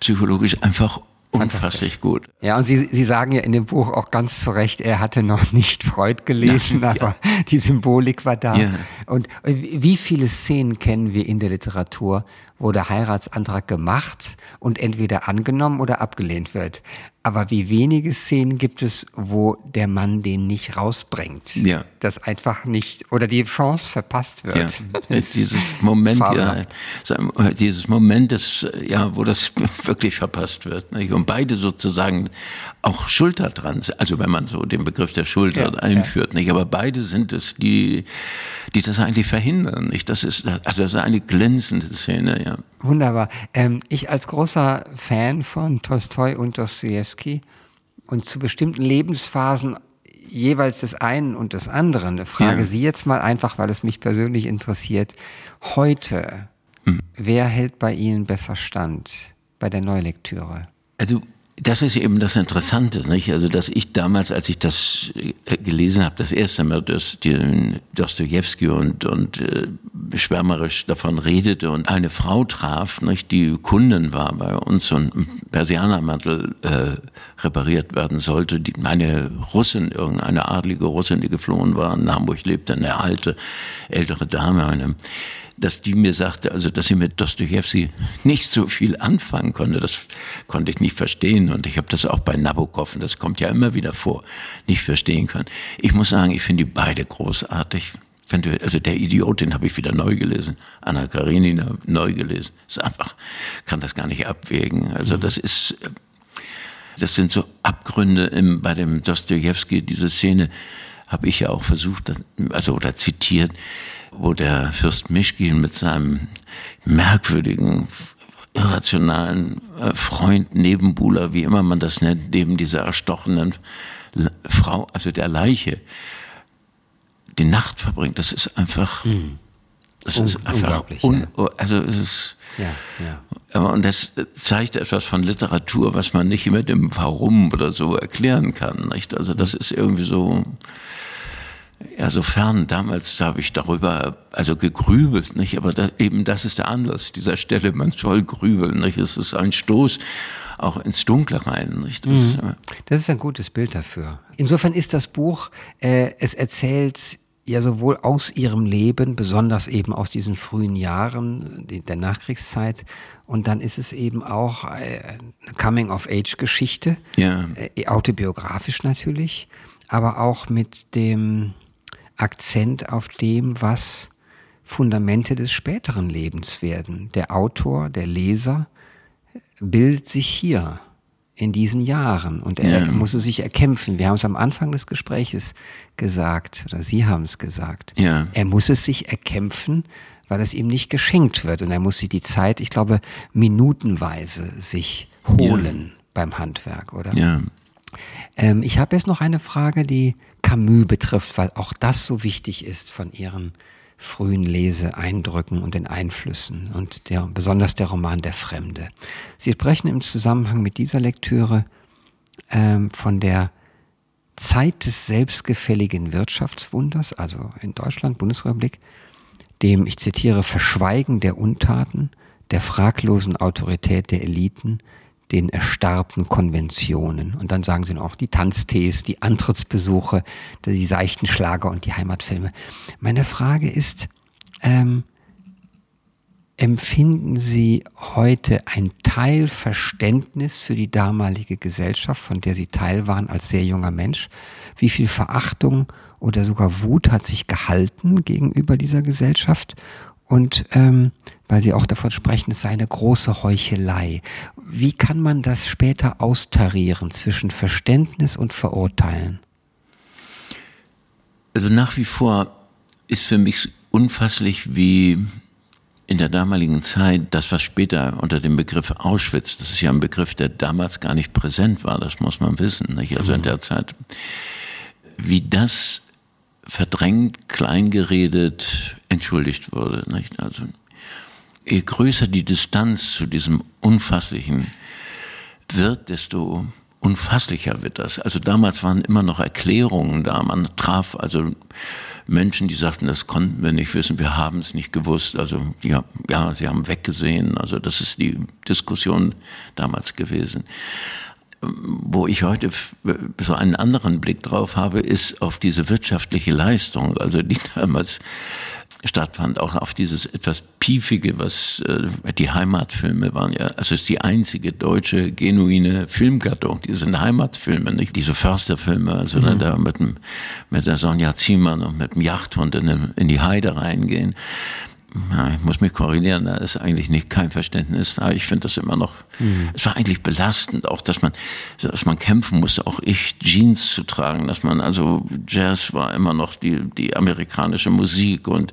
psychologisch einfach unfasslich gut. Ja, und Sie, Sie sagen ja in dem Buch auch ganz zu Recht, er hatte noch [LAUGHS] nicht Freud gelesen, Ja, aber die Symbolik war da. Ja. Und wie viele Szenen kennen wir in der Literatur, wo der Heiratsantrag gemacht und entweder angenommen oder abgelehnt wird? Aber wie wenige Szenen gibt es, wo der Mann den nicht rausbringt? Ja. Das einfach nicht, oder die Chance verpasst wird. [LAUGHS] Ja, ist dieses Moment, ja, dieses Moment, des, ja, wo das [LAUGHS] wirklich verpasst wird. Nicht? Und beide sozusagen auch Schuld dran sind. Also wenn man so den Begriff der Schuld Ja, einführt, nicht? Aber beide sind es, die, die das eigentlich verhindern. Nicht? Das ist, also das ist eine glänzende Szene, ja. Wunderbar. Ähm, ich als großer Fan von Tolstoi und Dostoevsky und zu bestimmten Lebensphasen jeweils des einen und des anderen, frage Ja. Sie jetzt mal einfach, weil es mich persönlich interessiert. Heute, Hm. wer hält bei Ihnen besser stand bei der Neulektüre? Also das ist eben das Interessante, nicht? Also dass ich damals, als ich das äh, gelesen habe, das erste Mal den Dostojewski und und äh, schwärmerisch davon redete und eine Frau traf, nicht, die Kundin war bei uns und ein Persianermantel äh, repariert werden sollte, die, eine Russin, irgendeine adlige Russin, die geflohen war, in Hamburg lebte, eine alte ältere Dame, eine dass die mir sagte, also dass sie mit Dostoevsky nicht so viel anfangen konnte, das konnte ich nicht verstehen und ich habe das auch bei Nabokov, und das kommt ja immer wieder vor, nicht verstehen können. Ich muss sagen, ich finde die beide großartig. Finde, also der Idiot, den habe ich wieder neu gelesen, Anna Karenina neu gelesen. Ist einfach, kann das gar nicht abwägen. Also das ist, das sind so Abgründe im, bei dem Dostoevsky, diese Szene habe ich ja auch versucht, also oder zitiert, wo der Fürst Mischkin mit seinem merkwürdigen, irrationalen äh, Freund, Nebenbuhler, wie immer man das nennt, neben dieser erstochenen Frau, also der Leiche, die Nacht verbringt. Das ist einfach, das ist Un- einfach, unglaublich, un, also es ist, Ja, ja. aber und das zeigt etwas von Literatur, was man nicht mit dem Warum oder so erklären kann. Nicht? Also das ist irgendwie so, ja, so fern. Damals habe ich darüber also gegrübelt, nicht? Aber da, eben das ist der Anlass dieser Stelle. Man soll grübeln, nicht? Es ist ein Stoß auch ins Dunkle rein, nicht? Das, äh, Das ist ein gutes Bild dafür. Insofern ist das Buch, äh, es erzählt ja sowohl aus ihrem Leben, besonders eben aus diesen frühen Jahren die, der Nachkriegszeit, und dann ist es eben auch äh, eine Coming-of-Age-Geschichte, Ja. äh, autobiografisch natürlich, aber auch mit dem Akzent auf dem, was Fundamente des späteren Lebens werden. Der Autor, der Leser bildet sich hier in diesen Jahren und er Ja. muss es sich erkämpfen. Wir haben es am Anfang des Gespräches gesagt, oder Sie haben es gesagt. Ja. Er muss es sich erkämpfen, weil es ihm nicht geschenkt wird und er muss sich die Zeit, ich glaube, minutenweise sich holen beim Handwerk, oder? ja. Ähm, ich habe jetzt noch eine Frage, die Camus betrifft, weil auch das so wichtig ist von Ihren frühen Leseeindrücken und den Einflüssen und der, besonders der Roman Der Fremde. Sie sprechen im Zusammenhang mit dieser Lektüre ähm, von der Zeit des selbstgefälligen Wirtschaftswunders, also in Deutschland, Bundesrepublik, dem, ich zitiere, Verschweigen der Untaten, der fraglosen Autorität der Eliten, den erstarrten Konventionen. Und dann sagen sie noch die Tanztees, die Antrittsbesuche, die seichten Schlager und die Heimatfilme. Meine Frage ist, ähm, empfinden Sie heute ein Teilverständnis für die damalige Gesellschaft, von der Sie Teil waren als sehr junger Mensch? Wie viel Verachtung oder sogar Wut hat sich gehalten gegenüber dieser Gesellschaft? Und ähm, weil Sie auch davon sprechen, es sei eine große Heuchelei. Wie kann man das später austarieren zwischen Verständnis und Verurteilen? Also nach wie vor ist für mich unfasslich, wie in der damaligen Zeit das, was später unter dem Begriff Auschwitz, das ist ja ein Begriff, der damals gar nicht präsent war, das muss man wissen, nicht? also in mhm. der Zeit, wie das verdrängt, kleingeredet, entschuldigt wurde. Nicht? Also je größer die Distanz zu diesem Unfasslichen wird, desto unfasslicher wird das. Also damals waren immer noch Erklärungen da. Man traf also Menschen, die sagten, das konnten wir nicht wissen, wir haben es nicht gewusst. Also ja, ja, sie haben weggesehen. Also das ist die Diskussion damals gewesen. Wo ich heute so einen anderen Blick drauf habe, ist auf diese wirtschaftliche Leistung, also die [LAUGHS] damals stattfand, auch auf dieses etwas piefige, was äh, die Heimatfilme waren ja, also es ist die einzige deutsche genuine Filmgattung, die sind Heimatfilme, nicht diese Försterfilme, sondern mhm. da mit, dem, mit der Sonja Ziemann und mit dem Yachthund in, in die Heide reingehen ja, ich muss mich korrigieren, da ist eigentlich nicht kein Verständnis da. Ich finde das immer noch, mhm. es war eigentlich belastend, auch dass man, dass man kämpfen musste, auch ich Jeans zu tragen, dass man, also Jazz war immer noch die, die amerikanische Musik und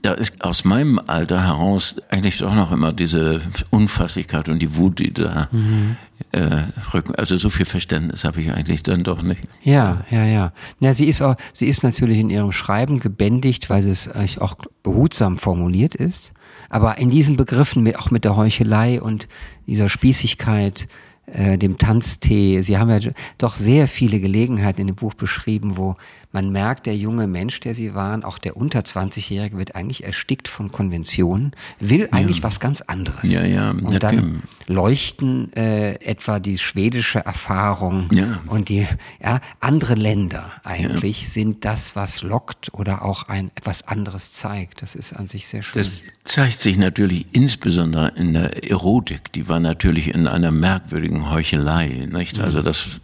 da ist aus meinem Alter heraus eigentlich doch noch immer diese Unfassigkeit und die Wut, die da mhm. Äh, rücken. Also so viel Verständnis habe ich eigentlich dann doch nicht. Ja, ja, ja. Na, sie ist auch, sie ist natürlich in ihrem Schreiben gebändigt, weil es auch behutsam formuliert ist. Aber in diesen Begriffen, auch mit der Heuchelei und dieser Spießigkeit, äh, dem Tanztee. Sie haben ja doch sehr viele Gelegenheiten in dem Buch beschrieben, wo man merkt, der junge Mensch, der sie waren, auch der unter 20-Jährige, wird eigentlich erstickt von Konventionen, will eigentlich ja. was ganz anderes. Ja, ja. Und dann leuchten äh, etwa die schwedische Erfahrung ja. und die ja, andere Länder eigentlich ja. sind das, was lockt oder auch ein etwas anderes zeigt. Das ist an sich sehr schön. Das zeigt sich natürlich insbesondere in der Erotik. Die war natürlich in einer merkwürdigen Heuchelei. Nicht? Mhm. Also das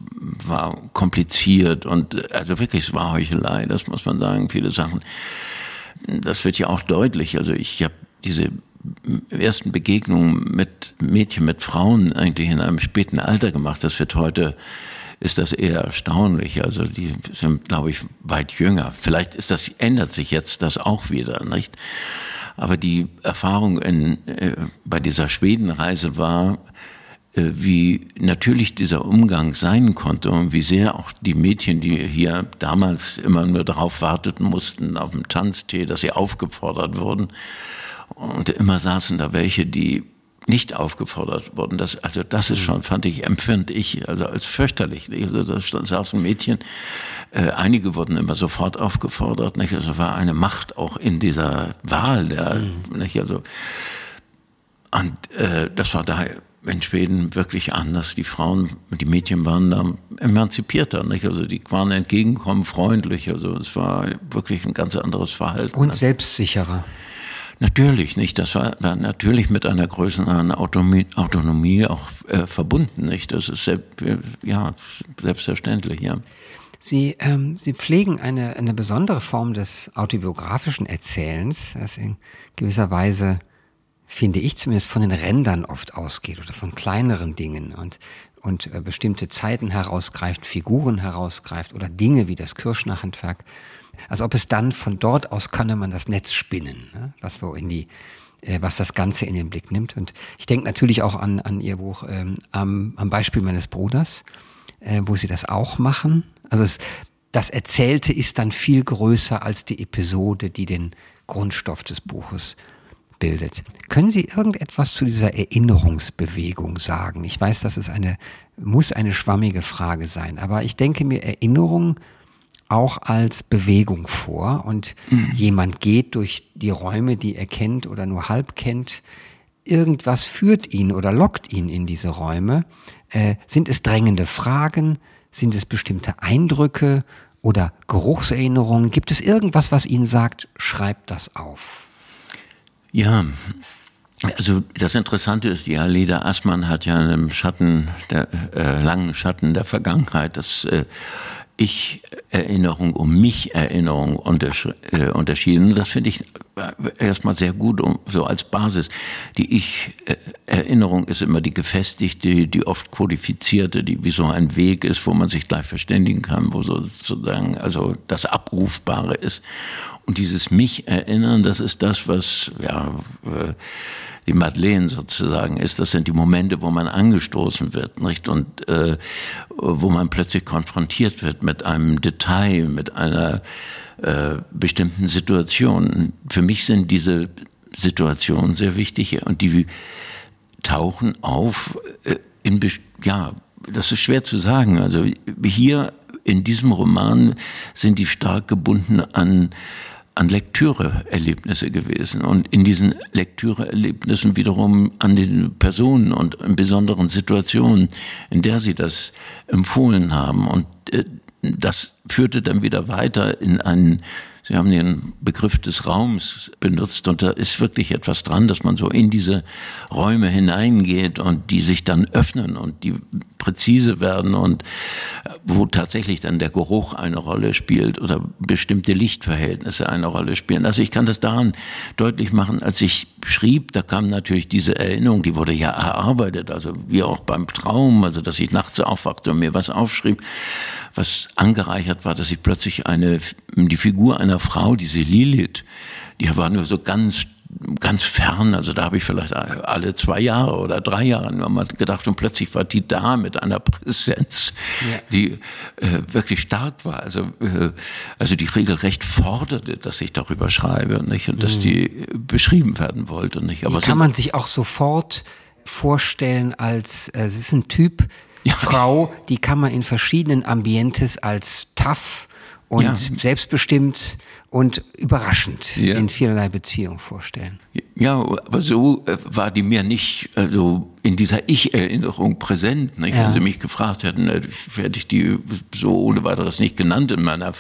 war kompliziert und also wirklich, es war Heuchelei, das muss man sagen, viele Sachen. Das wird ja auch deutlich. Also ich habe diese ersten Begegnungen mit Mädchen, mit Frauen eigentlich in einem späten Alter gemacht. Das wird heute, ist das eher erstaunlich. Also die sind, glaube ich, weit jünger. Vielleicht ist das, ändert sich jetzt das auch wieder, nicht? Aber die Erfahrung in, äh, bei dieser Schwedenreise war, wie natürlich dieser Umgang sein konnte und wie sehr auch die Mädchen, die hier damals immer nur darauf warteten mussten, auf dem Tanztee, dass sie aufgefordert wurden. Und immer saßen da welche, die nicht aufgefordert wurden. Das, also das ist schon, fand ich, empfinde ich, also als fürchterlich. Also da saßen Mädchen, äh, einige wurden immer sofort aufgefordert. Nicht? Also war eine Macht auch in dieser Wahl der, mhm. nicht? Also, und äh, das war daher in Schweden wirklich anders. Die Frauen, die Mädchen waren da emanzipierter, nicht? Also die waren entgegenkommen, freundlich. Also es war wirklich ein ganz anderes Verhalten. Und selbstsicherer. Natürlich, nicht? Das war, war natürlich mit einer größeren Autonomie, Autonomie auch äh, verbunden, nicht? Das ist selbst, ja, selbstverständlich, ja. Sie, ähm, Sie pflegen eine, eine besondere Form des autobiografischen Erzählens, das in gewisser Weise finde ich zumindest, von den Rändern oft ausgeht oder von kleineren Dingen und, und äh, bestimmte Zeiten herausgreift, Figuren herausgreift oder Dinge wie das Kirschnerhandwerk. Als ob es dann von dort aus könne man das Netz spinnen, ne? was wo in die äh, was das Ganze in den Blick nimmt. Und ich denke natürlich auch an, an Ihr Buch ähm, am, am Beispiel meines Bruders, äh, wo Sie das auch machen. Also es, das Erzählte ist dann viel größer als die Episode, die den Grundstoff des Buches bildet. Können Sie irgendetwas zu dieser Erinnerungsbewegung sagen? Ich weiß, dass es eine, muss eine schwammige Frage sein, aber ich denke mir Erinnerung auch als Bewegung vor und mhm. jemand geht durch die Räume, die er kennt oder nur halb kennt. Irgendwas führt ihn oder lockt ihn in diese Räume. Äh, sind es drängende Fragen? Sind es bestimmte Eindrücke oder Geruchserinnerungen? Gibt es irgendwas, was Ihnen sagt, schreibt das auf? Ja, also das Interessante ist, ja, Leda Aßmann hat ja im Schatten, der äh, langen Schatten der Vergangenheit. Das äh, ich-Erinnerung, um mich-Erinnerung äh, unterschieden. Das finde ich äh, erstmal sehr gut, um, so als Basis. Die Ich-Erinnerung ist immer die gefestigte, die oft kodifizierte, die wie so ein Weg ist, wo man sich gleich verständigen kann, wo sozusagen also das Abrufbare ist. Und dieses Mich-Erinnern, das ist das, was ja äh, die Madeleine sozusagen ist. Das sind die Momente, wo man angestoßen wird, nicht? Und äh, wo man plötzlich konfrontiert wird mit einem Detail, mit einer äh, bestimmten Situation. Für mich sind diese Situationen sehr wichtig und die tauchen auf äh, in, ja, das ist schwer zu sagen. Also hier in diesem Roman sind die stark gebunden an an Lektüreerlebnisse gewesen und in diesen Lektüreerlebnissen wiederum an den Personen und in besonderen Situationen, in der sie das empfohlen haben. Und äh, das führte dann wieder weiter in einen Sie haben den Begriff des Raums benutzt und da ist wirklich etwas dran, dass man so in diese Räume hineingeht und die sich dann öffnen und die präzise werden und wo tatsächlich dann der Geruch eine Rolle spielt oder bestimmte Lichtverhältnisse eine Rolle spielen. Also ich kann das daran deutlich machen, als ich schrieb, da kam natürlich diese Erinnerung, die wurde ja erarbeitet, also wie auch beim Traum, also dass ich nachts aufwachte und mir was aufschrieb was angereichert war, dass ich plötzlich eine, die Figur einer Frau, diese Lilith, die war nur so ganz ganz fern, also da habe ich vielleicht alle zwei Jahre oder drei Jahre nur mal gedacht und plötzlich war die da mit einer Präsenz, ja. die äh, wirklich stark war, also äh, also die regelrecht forderte, dass ich darüber schreibe, nicht und dass mhm. die beschrieben werden wollte, nicht. Aber die kann man sich auch sofort vorstellen als äh, es ist ein Typ, ja. Frau, die kann man in verschiedenen Ambientes als tough und ja. selbstbestimmt und überraschend ja. in vielerlei Beziehungen vorstellen. Ja, aber so äh, war die mir nicht also in dieser Ich-Erinnerung präsent. Nicht? Ja. Wenn Sie mich gefragt hätten, äh, hätte ich die so ohne weiteres nicht genannt in meiner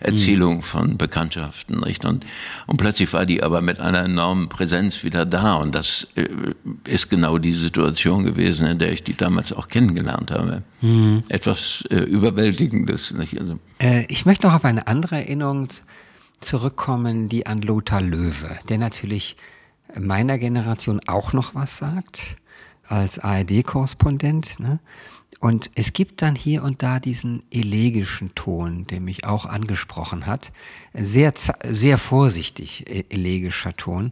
Erzählung mhm. von Bekanntschaften. Nicht? Und, und plötzlich war die aber mit einer enormen Präsenz wieder da. Und das äh, ist genau die Situation gewesen, in der ich die damals auch kennengelernt habe. Mhm. Etwas äh, Überwältigendes. Nicht? Also, äh, ich möchte noch auf eine andere Erinnerung zurückkommen, die an Lothar Löwe, der natürlich meiner Generation auch noch was sagt, als ARD-Korrespondent. Ne? Und es gibt dann hier und da diesen elegischen Ton, der mich auch angesprochen hat. Sehr, sehr vorsichtig e-, elegischer Ton.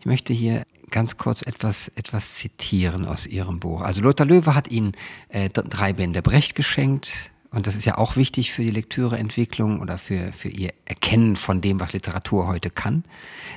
Ich möchte hier ganz kurz etwas, etwas zitieren aus Ihrem Buch. Also Lothar Löwe hat Ihnen äh, drei Bände Brecht geschenkt, und das ist ja auch wichtig für die Lektüreentwicklung oder für, für ihr Erkennen von dem, was Literatur heute kann.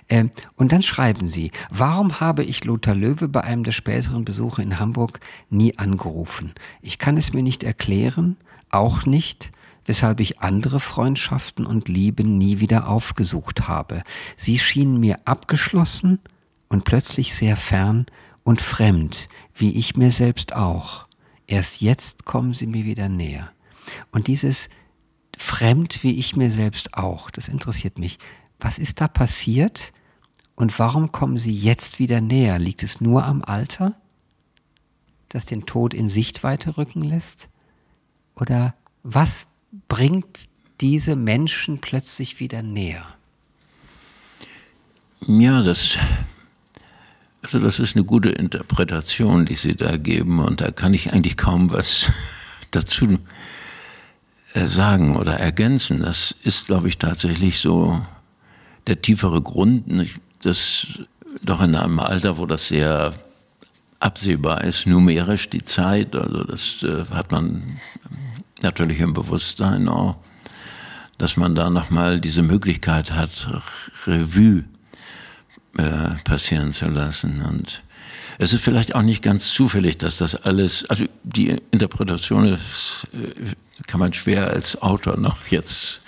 Ähm, und dann schreiben sie, warum habe ich Lothar Löwe bei einem der späteren Besuche in Hamburg nie angerufen? Ich kann es mir nicht erklären, auch nicht, weshalb ich andere Freundschaften und Lieben nie wieder aufgesucht habe. Sie schienen mir abgeschlossen und plötzlich sehr fern und fremd, wie ich mir selbst auch. Erst jetzt kommen sie mir wieder näher. Und dieses fremd wie ich mir selbst auch, das interessiert mich. Was ist da passiert und warum kommen Sie jetzt wieder näher? Liegt es nur am Alter, das den Tod in Sichtweite rücken lässt? Oder was bringt diese Menschen plötzlich wieder näher? Ja, das, also das ist eine gute Interpretation, die Sie da geben und da kann ich eigentlich kaum was [LAUGHS] dazu sagen oder ergänzen. Das ist, glaube ich, tatsächlich so der tiefere Grund, dass doch in einem Alter, wo das sehr absehbar ist, numerisch die Zeit, also das äh, hat man natürlich im Bewusstsein auch, dass man da nochmal diese Möglichkeit hat, Revue äh, passieren zu lassen. Und es ist vielleicht auch nicht ganz zufällig, dass das alles, also die Interpretation ist, äh, kann man schwer als Autor noch jetzt.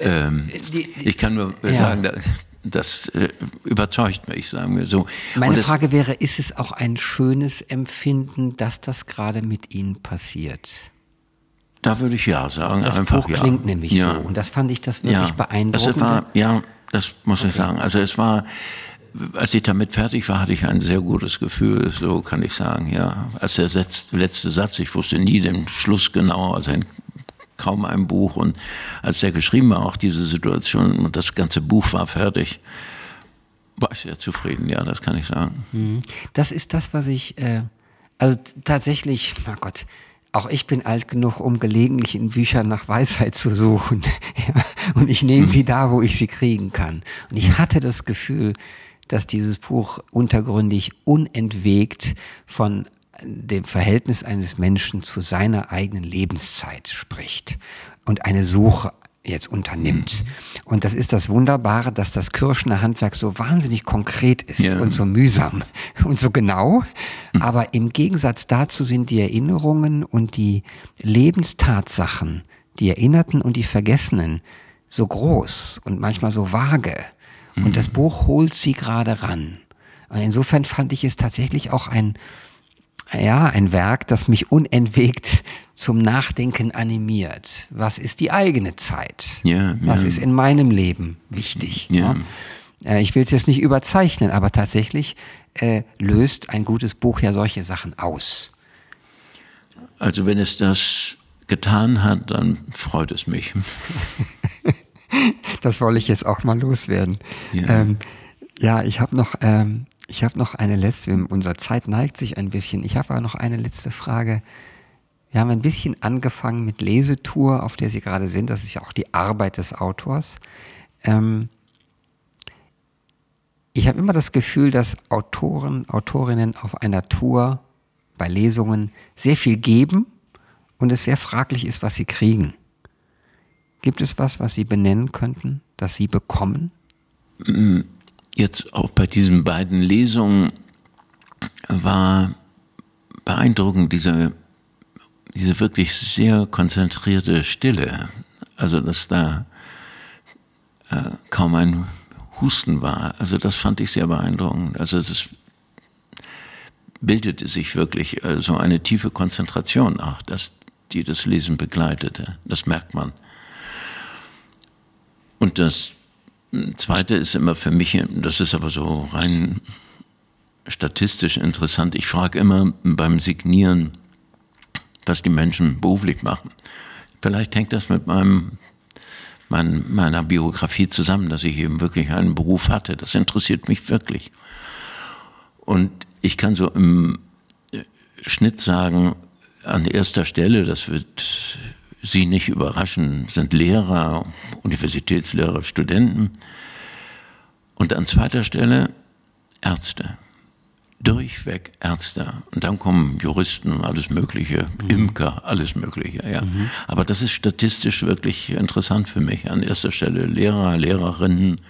Ähm, die, die, ich kann nur ja. sagen, das äh, überzeugt mich, sagen wir so. Meine Frage wäre, ist es auch ein schönes Empfinden, dass das gerade mit Ihnen passiert? Da würde ich ja sagen. Das einfach, Buch klingt ja. nämlich ja. so. Und das fand ich das wirklich ja. beeindruckend. Das war, ja, das muss okay. ich sagen. Also es war, als ich damit fertig war, hatte ich ein sehr gutes Gefühl, so kann ich sagen, ja. Als der letzte Satz, ich wusste nie den Schluss genau, also ein, kaum ein Buch. Und als der geschrieben war, auch diese Situation und das ganze Buch war fertig, war ich sehr zufrieden, ja, das kann ich sagen. Mhm. Das ist das, was ich, äh, also tatsächlich, oh Gott, auch ich bin alt genug, um gelegentlich in Büchern nach Weisheit zu suchen. [LAUGHS] und ich nehme sie da, wo ich sie kriegen kann. Und ich hatte das Gefühl, dass dieses Buch untergründig unentwegt von dem Verhältnis eines Menschen zu seiner eigenen Lebenszeit spricht und eine Suche jetzt unternimmt. Mhm. Und das ist das Wunderbare, dass das Kirschner Handwerk so wahnsinnig konkret ist ja. und so mühsam [LAUGHS] und so genau. Mhm. Aber im Gegensatz dazu sind die Erinnerungen und die Lebenstatsachen, die Erinnerten und die Vergessenen, so groß und manchmal so vage. Mhm. Und das Buch holt sie gerade ran. Und insofern fand ich es tatsächlich auch ein, ja, ein Werk, das mich unentwegt [LAUGHS] zum Nachdenken animiert. Was ist die eigene Zeit? Ja, Was ist in meinem Leben wichtig? Ja. ja? Äh, ich will es jetzt nicht überzeichnen, aber tatsächlich äh, löst ein gutes Buch ja solche Sachen aus. Also wenn es das getan hat, dann freut es mich. [LAUGHS] [LAUGHS] das wollte ich jetzt auch mal loswerden. Ja, ähm, ja ich habe noch ähm, ich habe noch eine letzte, unsere Zeit neigt sich ein bisschen. Ich habe aber noch eine letzte Frage. Wir haben ein bisschen angefangen mit Lesetour, auf der Sie gerade sind. Das ist ja auch die Arbeit des Autors. Ähm ich habe immer das Gefühl, dass Autoren, Autorinnen auf einer Tour bei Lesungen sehr viel geben und es sehr fraglich ist, was sie kriegen. Gibt es was, was Sie benennen könnten, das Sie bekommen? Mm, jetzt auch bei diesen beiden Lesungen war beeindruckend diese, diese wirklich sehr konzentrierte Stille. Also, dass da äh, kaum ein Husten war. Also, das fand ich sehr beeindruckend. Also, es bildete sich wirklich äh, so eine tiefe Konzentration auch, dass, die das Lesen begleitete. Das merkt man. Und das Zweite ist immer für mich, das ist aber so rein statistisch interessant. Ich frage immer beim Signieren, was die Menschen beruflich machen. Vielleicht hängt das mit meinem, mein, meiner Biografie zusammen, dass ich eben wirklich einen Beruf hatte. Das interessiert mich wirklich. Und ich kann so im Schnitt sagen, an erster Stelle, das wird Sie nicht überraschen, sind Lehrer, Universitätslehrer, Studenten. Und an zweiter Stelle Ärzte. Durchweg Ärzte. Und dann kommen Juristen, alles Mögliche, mhm. Imker, alles Mögliche, ja. Mhm. Aber das ist statistisch wirklich interessant für mich. An erster Stelle Lehrer, Lehrerinnen,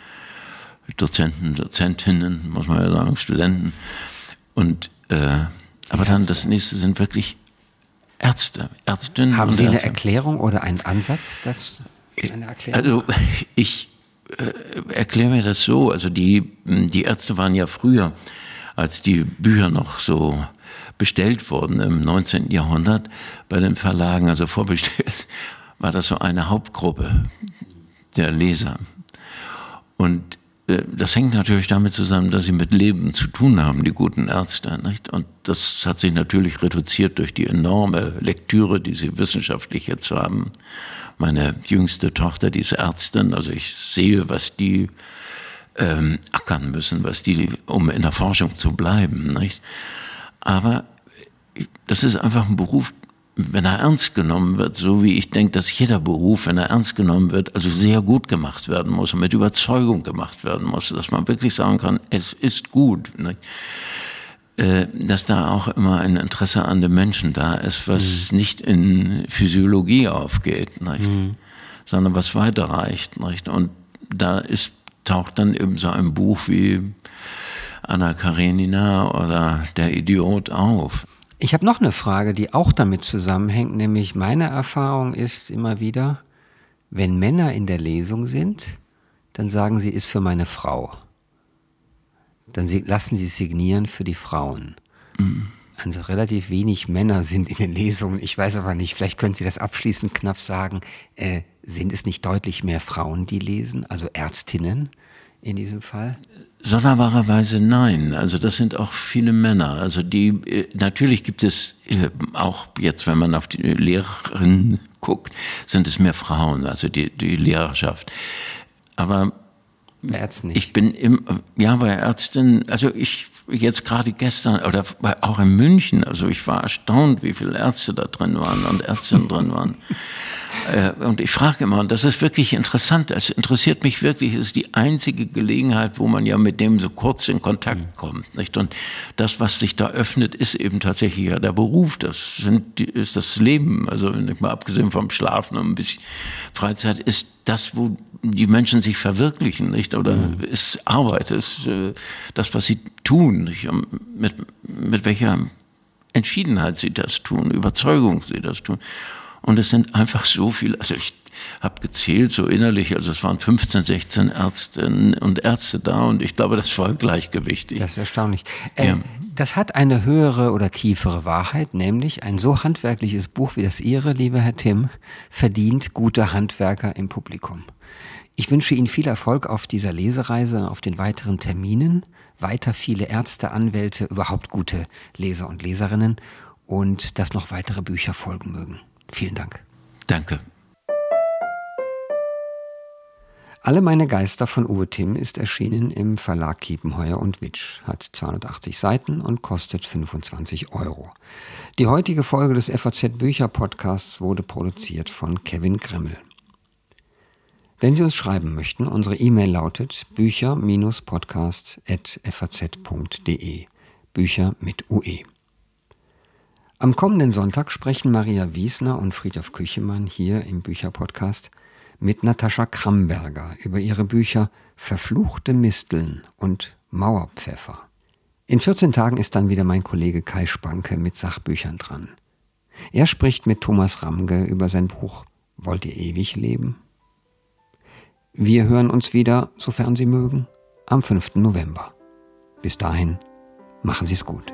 Dozenten, Dozentinnen, muss man ja sagen, Studenten. Und, äh, aber dann das nächste sind wirklich Ärzte, Ärztinnen. Haben Sie eine Ärzte. Erklärung oder einen Ansatz? Das, eine Erklärung? Also ich äh, erkläre mir das so. Also die, die Ärzte waren ja früher, als die Bücher noch so bestellt wurden im 19. Jahrhundert bei den Verlagen, also vorbestellt, war das so eine Hauptgruppe der Leser. Und äh, das hängt natürlich damit zusammen, dass sie mit Leben zu tun haben, die guten Ärzte. Nicht? Und das hat sich natürlich reduziert durch die enorme Lektüre, die sie wissenschaftlich jetzt haben. Meine jüngste Tochter, die ist Ärztin, also ich sehe, was die ähm, ackern müssen, was die, um in der Forschung zu bleiben. Nicht? Aber das ist einfach ein Beruf, wenn er ernst genommen wird, so wie ich denke, dass jeder Beruf, wenn er ernst genommen wird, also sehr gut gemacht werden muss und mit Überzeugung gemacht werden muss, dass man wirklich sagen kann, es ist gut. Ne? dass da auch immer ein Interesse an dem Menschen da ist, was mhm. nicht in Physiologie aufgeht, nicht? Mhm. sondern was weiterreicht. Nicht? Und da ist taucht dann eben so ein Buch wie Anna Karenina oder Der Idiot auf. Ich habe noch eine Frage, die auch damit zusammenhängt, nämlich meine Erfahrung ist immer wieder, wenn Männer in der Lesung sind, dann sagen sie, ist für meine Frau. Dann lassen sie signieren für die Frauen. Mhm. Also relativ wenig Männer sind in den Lesungen. Ich weiß aber nicht, vielleicht können Sie das abschließend knapp sagen. Äh, sind es nicht deutlich mehr Frauen, die lesen, also Ärztinnen in diesem Fall? Sonderbarerweise nein. Also das sind auch viele Männer. Also die äh, natürlich gibt es äh, auch jetzt, wenn man auf die Lehrerinnen guckt, sind es mehr Frauen, also die, die Lehrerschaft. Aber Ärzten nicht. Ich bin im, ja, bei Ärzten, also ich jetzt gerade gestern oder auch in München, also ich war erstaunt, wie viele Ärzte da drin waren und Ärztinnen drin waren. Äh, und ich frage immer, und das ist wirklich interessant, es interessiert mich wirklich, es ist die einzige Gelegenheit, wo man ja mit dem so kurz in Kontakt mhm. kommt. Nicht? Und das, was sich da öffnet, ist eben tatsächlich ja der Beruf, das sind, ist das Leben, also nicht mal abgesehen vom Schlafen und ein bisschen Freizeit, ist das, wo die Menschen sich verwirklichen, nicht? Oder mhm. ist Arbeit, ist äh, das, was sie tun, nicht? Mit, mit welcher Entschiedenheit sie das tun, Überzeugung sie das tun. Und es sind einfach so viele, also ich habe gezählt so innerlich, also es waren 15, 16 Ärztinnen und Ärzte da und ich glaube, das war gleichgewichtig. Das ist erstaunlich. Äh, ja. Das hat eine höhere oder tiefere Wahrheit, nämlich ein so handwerkliches Buch wie das Ihre, lieber Herr Tim, verdient gute Handwerker im Publikum. Ich wünsche Ihnen viel Erfolg auf dieser Lesereise, und auf den weiteren Terminen, weiter viele Ärzte, Anwälte, überhaupt gute Leser und Leserinnen und dass noch weitere Bücher folgen mögen. Vielen Dank. Danke. Alle meine Geister von Uwe Timm ist erschienen im Verlag Kiepenheuer und Witsch, hat 280 Seiten und kostet 25 Euro. Die heutige Folge des FAZ Bücher Podcasts wurde produziert von Kevin Gremmel. Wenn Sie uns schreiben möchten, unsere E-Mail lautet bücher-podcast.faz.de. Bücher mit UE. Am kommenden Sonntag sprechen Maria Wiesner und Friedhof Küchemann hier im Bücherpodcast mit Natascha Kramberger über ihre Bücher Verfluchte Misteln und Mauerpfeffer. In 14 Tagen ist dann wieder mein Kollege Kai Spanke mit Sachbüchern dran. Er spricht mit Thomas Ramge über sein Buch Wollt ihr ewig leben? Wir hören uns wieder, sofern Sie mögen, am 5. November. Bis dahin, machen Sie es gut.